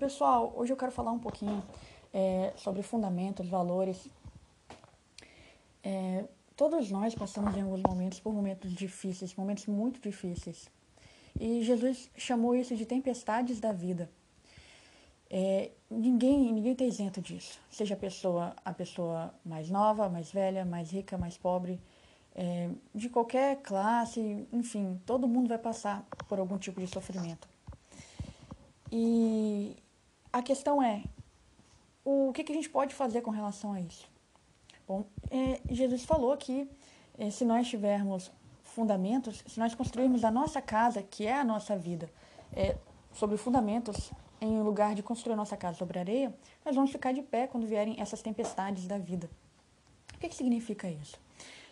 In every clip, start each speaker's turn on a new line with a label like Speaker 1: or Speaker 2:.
Speaker 1: pessoal, hoje eu quero falar um pouquinho é, sobre fundamentos, valores. É, todos nós passamos em alguns momentos por momentos difíceis, momentos muito difíceis. E Jesus chamou isso de tempestades da vida. É, ninguém, ninguém está isento disso. Seja a pessoa, a pessoa mais nova, mais velha, mais rica, mais pobre, é, de qualquer classe, enfim, todo mundo vai passar por algum tipo de sofrimento. E a questão é, o que, que a gente pode fazer com relação a isso? Bom, é, Jesus falou que é, se nós tivermos fundamentos, se nós construirmos a nossa casa, que é a nossa vida, é, sobre fundamentos, em lugar de construir a nossa casa sobre areia, nós vamos ficar de pé quando vierem essas tempestades da vida. O que, que significa isso?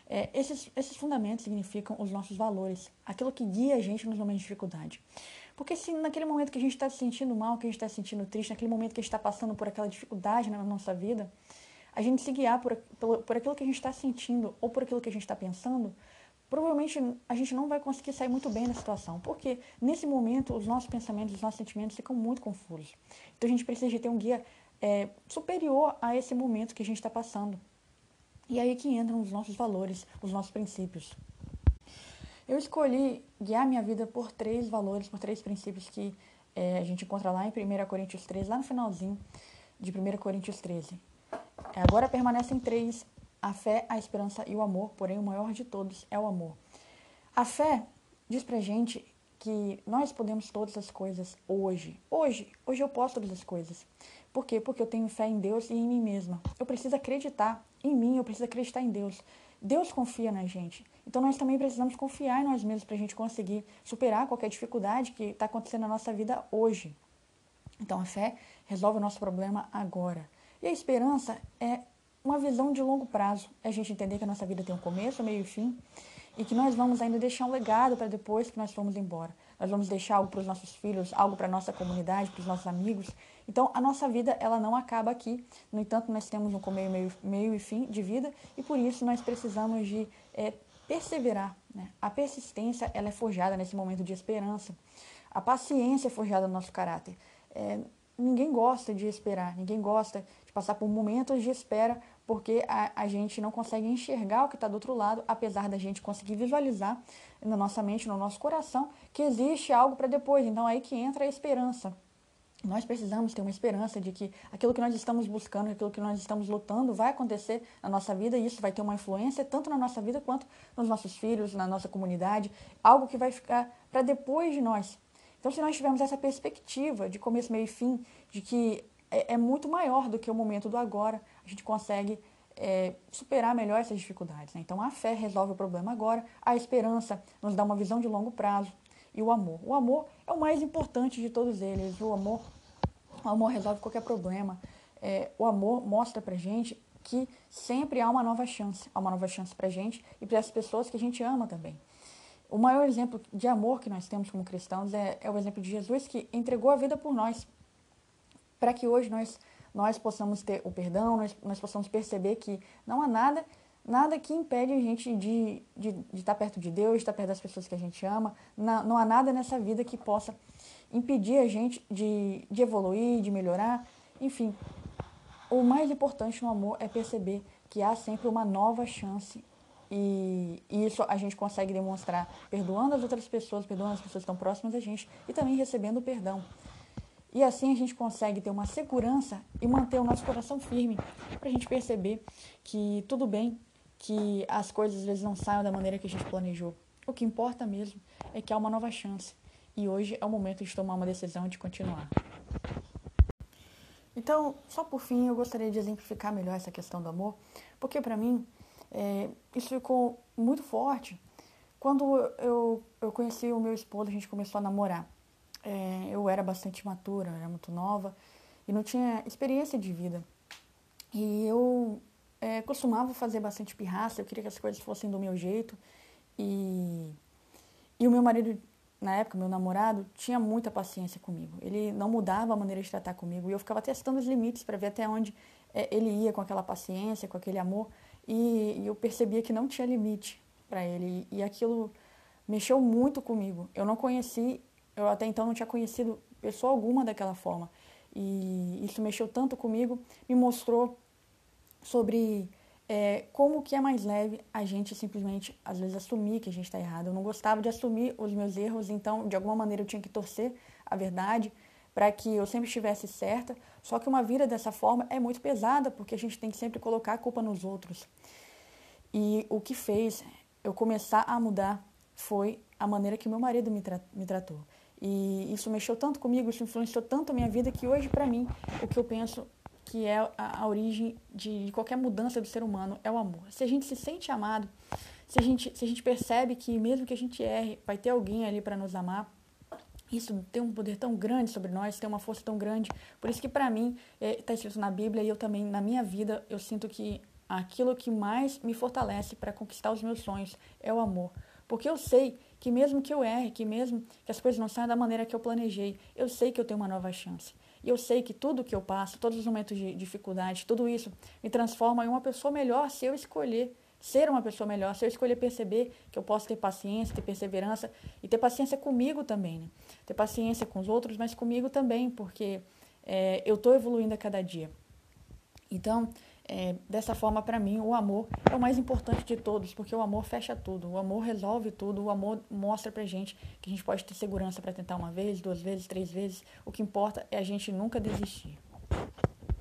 Speaker 1: É, esses, esses fundamentos significam os nossos valores, aquilo que guia a gente nos momentos de dificuldade. Porque se naquele momento que a gente está se sentindo mal, que a gente está se sentindo triste, naquele momento que a gente está passando por aquela dificuldade na nossa vida, a gente se guiar por, por, por aquilo que a gente está sentindo ou por aquilo que a gente está pensando, provavelmente a gente não vai conseguir sair muito bem da situação. Porque nesse momento os nossos pensamentos, os nossos sentimentos ficam muito confusos. Então a gente precisa de ter um guia é, superior a esse momento que a gente está passando. E aí que entram os nossos valores, os nossos princípios. Eu escolhi guiar minha vida por três valores, por três princípios que é, a gente encontra lá em 1 Coríntios 13, lá no finalzinho de 1 Coríntios 13. Agora permanecem três: a fé, a esperança e o amor, porém o maior de todos é o amor. A fé diz pra gente que nós podemos todas as coisas hoje. Hoje, hoje eu posso todas as coisas. Por quê? Porque eu tenho fé em Deus e em mim mesma. Eu preciso acreditar em mim, eu preciso acreditar em Deus. Deus confia na gente. Então nós também precisamos confiar em nós mesmos para a gente conseguir superar qualquer dificuldade que está acontecendo na nossa vida hoje. Então a fé resolve o nosso problema agora. E a esperança é uma visão de longo prazo. É a gente entender que a nossa vida tem um começo, meio e fim e que nós vamos ainda deixar um legado para depois que nós formos embora. Nós vamos deixar algo para os nossos filhos, algo para a nossa comunidade, para os nossos amigos. Então, a nossa vida, ela não acaba aqui. No entanto, nós temos um meio, meio, meio e fim de vida e por isso nós precisamos de é, perseverar. Né? A persistência, ela é forjada nesse momento de esperança. A paciência é forjada no nosso caráter. É, ninguém gosta de esperar, ninguém gosta de passar por momentos de espera porque a, a gente não consegue enxergar o que está do outro lado, apesar da gente conseguir visualizar na nossa mente, no nosso coração, que existe algo para depois. Então é aí que entra a esperança. Nós precisamos ter uma esperança de que aquilo que nós estamos buscando, aquilo que nós estamos lutando, vai acontecer na nossa vida e isso vai ter uma influência tanto na nossa vida quanto nos nossos filhos, na nossa comunidade, algo que vai ficar para depois de nós. Então, se nós tivermos essa perspectiva de começo, meio e fim, de que é, é muito maior do que o momento do agora, a gente consegue é, superar melhor essas dificuldades. Né? Então, a fé resolve o problema agora, a esperança nos dá uma visão de longo prazo e o amor. O amor é o mais importante de todos eles. O amor, o amor resolve qualquer problema. É, o amor mostra pra gente que sempre há uma nova chance. Há uma nova chance pra gente e para as pessoas que a gente ama também. O maior exemplo de amor que nós temos como cristãos é, é o exemplo de Jesus que entregou a vida por nós para que hoje nós, nós possamos ter o perdão, nós, nós possamos perceber que não há nada nada que impede a gente de, de, de estar perto de Deus, de estar perto das pessoas que a gente ama. Não, não há nada nessa vida que possa impedir a gente de, de evoluir, de melhorar. Enfim, o mais importante no amor é perceber que há sempre uma nova chance e, e, isso a gente consegue demonstrar perdoando as outras pessoas, perdoando as pessoas que estão próximas a gente e também recebendo o perdão. E assim a gente consegue ter uma segurança e manter o nosso coração firme para a gente perceber que tudo bem, que as coisas às vezes não saiam da maneira que a gente planejou. O que importa mesmo é que há uma nova chance e hoje é o momento de tomar uma decisão de continuar. Então, só por fim, eu gostaria de exemplificar melhor essa questão do amor, porque para mim é, isso ficou muito forte quando eu, eu conheci o meu esposo, a gente começou a namorar é, eu era bastante matura, era muito nova e não tinha experiência de vida. E eu é, costumava fazer bastante pirraça, eu queria que as coisas fossem do meu jeito. E, e o meu marido, na época, meu namorado, tinha muita paciência comigo. Ele não mudava a maneira de tratar comigo e eu ficava testando os limites para ver até onde é, ele ia com aquela paciência, com aquele amor. E, e eu percebia que não tinha limite para ele. E, aquilo mexeu muito comigo. Eu não conheci eu até então não tinha conhecido pessoa alguma daquela forma. e isso mexeu tanto comigo, me mostrou sobre é, como que é mais leve a gente simplesmente, às vezes, assumir que a gente está errado. Eu não gostava de assumir os meus erros, então, de alguma maneira, eu tinha que torcer a verdade para que eu sempre estivesse certa. Só que uma vida dessa forma é muito pesada, porque a gente tem que sempre colocar a culpa nos outros. E o que fez eu começar a mudar foi a maneira que meu marido me, tra me tratou. E isso mexeu tanto comigo, isso influenciou tanto a minha vida que hoje, para mim, o que eu penso que é a, origem de qualquer mudança do ser humano é o amor. Se a gente se sente amado, se a gente, se a gente percebe que mesmo que a gente erre, vai ter alguém ali para nos amar, isso tem um poder tão grande sobre nós, tem uma força tão grande. Por isso que para mim está é, escrito na Bíblia e eu também na minha vida eu sinto que aquilo que mais me fortalece para conquistar os meus sonhos é o amor. Porque eu sei que mesmo que eu erre, que mesmo que as coisas não saiam da maneira que eu planejei, eu sei que eu tenho uma nova chance. E eu sei que tudo que eu passo, todos os momentos de dificuldade, tudo isso me transforma em uma pessoa melhor se eu escolher ser uma pessoa melhor, se eu escolher perceber que eu posso ter paciência, ter perseverança e ter paciência comigo também, né? Ter paciência com os outros, mas comigo também, porque é, eu estou evoluindo a cada dia. Então, é, dessa forma, para mim, o amor é o mais importante de todos, porque o amor fecha tudo, o amor resolve tudo, o amor mostra pra gente que a gente pode ter segurança para tentar uma vez, duas vezes, três vezes. O que importa é a gente nunca desistir.